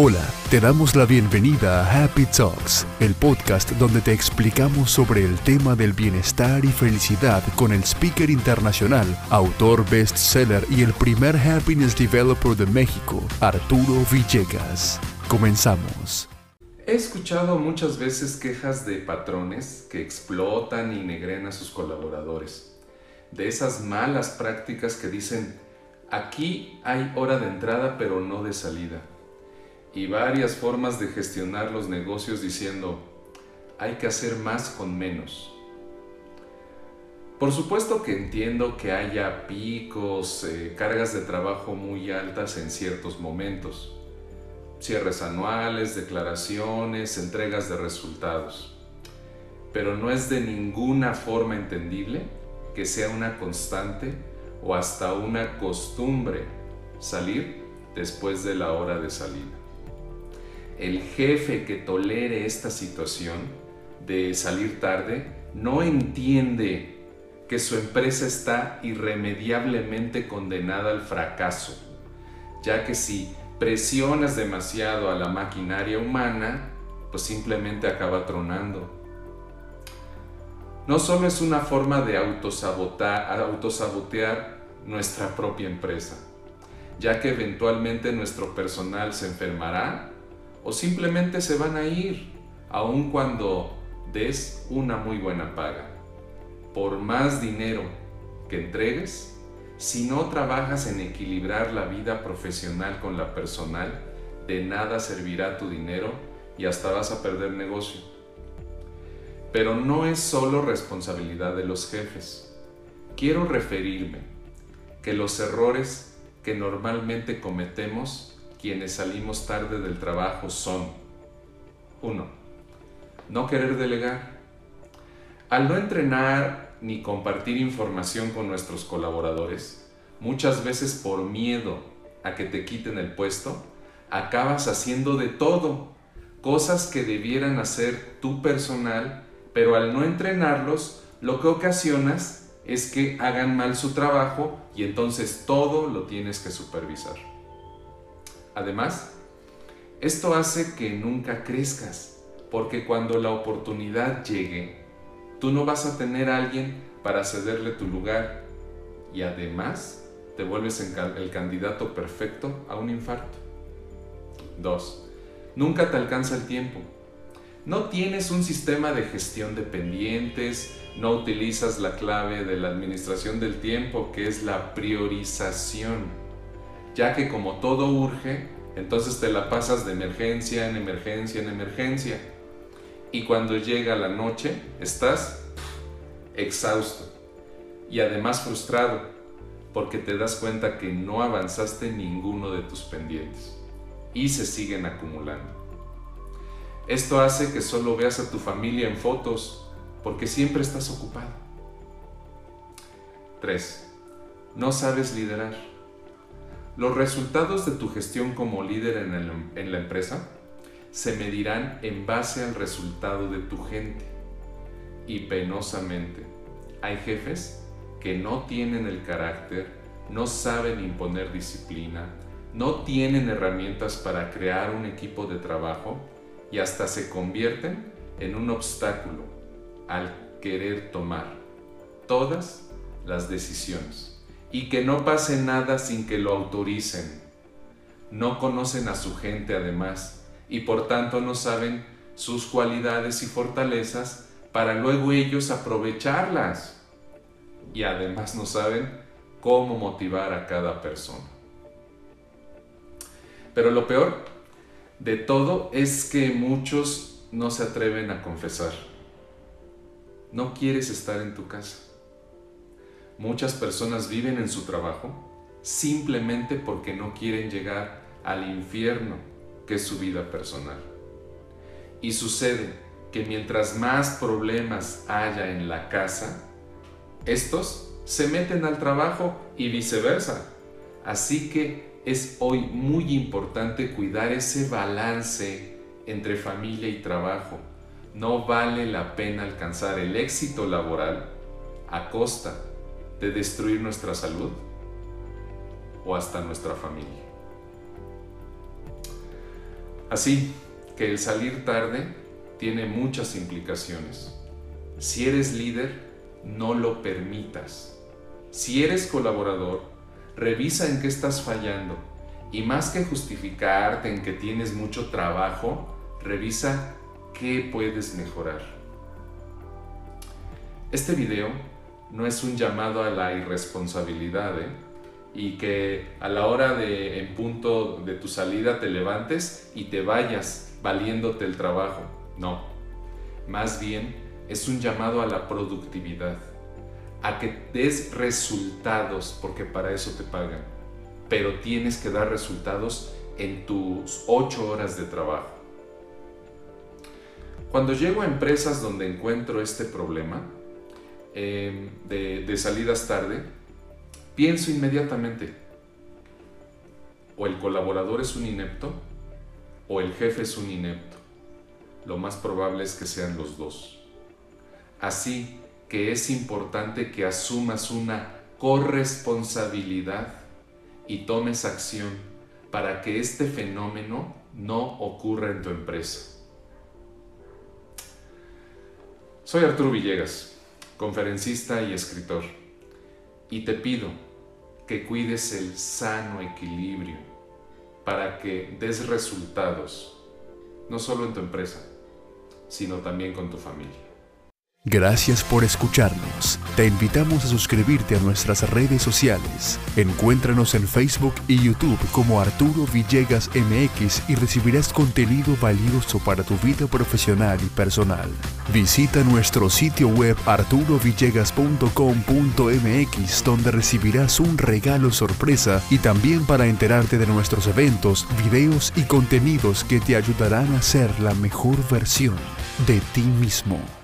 Hola, te damos la bienvenida a Happy Talks, el podcast donde te explicamos sobre el tema del bienestar y felicidad con el speaker internacional, autor bestseller y el primer happiness developer de México, Arturo Villegas. Comenzamos. He escuchado muchas veces quejas de patrones que explotan y negren a sus colaboradores, de esas malas prácticas que dicen, aquí hay hora de entrada pero no de salida y varias formas de gestionar los negocios diciendo, hay que hacer más con menos. Por supuesto que entiendo que haya picos, eh, cargas de trabajo muy altas en ciertos momentos, cierres anuales, declaraciones, entregas de resultados, pero no es de ninguna forma entendible que sea una constante o hasta una costumbre salir después de la hora de salida el jefe que tolere esta situación de salir tarde no entiende que su empresa está irremediablemente condenada al fracaso, ya que si presionas demasiado a la maquinaria humana, pues simplemente acaba tronando. No solo es una forma de autosabotear nuestra propia empresa, ya que eventualmente nuestro personal se enfermará o simplemente se van a ir, aun cuando des una muy buena paga. Por más dinero que entregues, si no trabajas en equilibrar la vida profesional con la personal, de nada servirá tu dinero y hasta vas a perder negocio. Pero no es solo responsabilidad de los jefes. Quiero referirme que los errores que normalmente cometemos quienes salimos tarde del trabajo son 1. No querer delegar. Al no entrenar ni compartir información con nuestros colaboradores, muchas veces por miedo a que te quiten el puesto, acabas haciendo de todo, cosas que debieran hacer tu personal, pero al no entrenarlos, lo que ocasionas es que hagan mal su trabajo y entonces todo lo tienes que supervisar. Además, esto hace que nunca crezcas, porque cuando la oportunidad llegue, tú no vas a tener a alguien para cederle tu lugar y además te vuelves el candidato perfecto a un infarto. 2. Nunca te alcanza el tiempo. No tienes un sistema de gestión de pendientes, no utilizas la clave de la administración del tiempo que es la priorización ya que como todo urge, entonces te la pasas de emergencia en emergencia en emergencia. Y cuando llega la noche, estás exhausto y además frustrado porque te das cuenta que no avanzaste ninguno de tus pendientes y se siguen acumulando. Esto hace que solo veas a tu familia en fotos porque siempre estás ocupado. 3. No sabes liderar. Los resultados de tu gestión como líder en, la empresa se medirán en base al resultado de tu gente. Y penosamente, hay jefes que no tienen el carácter, no saben imponer disciplina, no tienen herramientas para crear un equipo de trabajo y hasta se convierten en un obstáculo al querer tomar todas las decisiones y que no pase nada sin que lo autoricen. No conocen a su gente además y por tanto no saben sus cualidades y fortalezas para luego ellos aprovecharlas. Y además no saben cómo motivar a cada persona. Pero lo peor de todo es que muchos no se atreven a confesar. No quieres estar en tu casa Muchas personas viven en su trabajo simplemente porque no quieren llegar al infierno que es su vida personal. Y sucede que mientras más problemas haya en la casa, estos se meten al trabajo y viceversa. Así que es hoy muy importante cuidar ese balance entre familia y trabajo. No vale la pena alcanzar el éxito laboral a costa de destruir nuestra salud o hasta nuestra familia. Así que el salir tarde tiene muchas implicaciones. Si eres líder, no lo permitas. Si eres colaborador, revisa en qué estás fallando y más que justificarte en que tienes mucho trabajo, revisa qué puedes mejorar. Este video no es un llamado a la irresponsabilidad ¿eh? y que a la hora de en punto de tu salida te levantes y te vayas valiéndote el trabajo. No, más bien es un llamado a la productividad, a que des resultados, porque para eso te pagan, pero tienes que dar resultados en tus ocho horas de trabajo. Cuando llego a empresas donde encuentro este problema em, de, de salidas tarde, pienso inmediatamente, o el colaborador es un inepto, o el jefe es un inepto. Lo más probable es que sean los dos. Así que es importante que asumas una corresponsabilidad y tomes acción para que este fenómeno no ocurra en tu empresa. Soy Arturo Villegas, conferencista y escritor, y te pido que cuides el sano equilibrio para que des resultados, no solo en tu empresa, sino también con tu familia. Gracias por escucharnos. Te invitamos a suscribirte a nuestras redes sociales. Encuéntranos en Facebook y YouTube como Arturo Villegas MX y recibirás contenido valioso para tu vida profesional y personal. Visita nuestro sitio web arturovillegas.com.mx donde recibirás un regalo sorpresa y también para enterarte de nuestros eventos, videos y contenidos que te ayudarán a ser la mejor versión de ti mismo.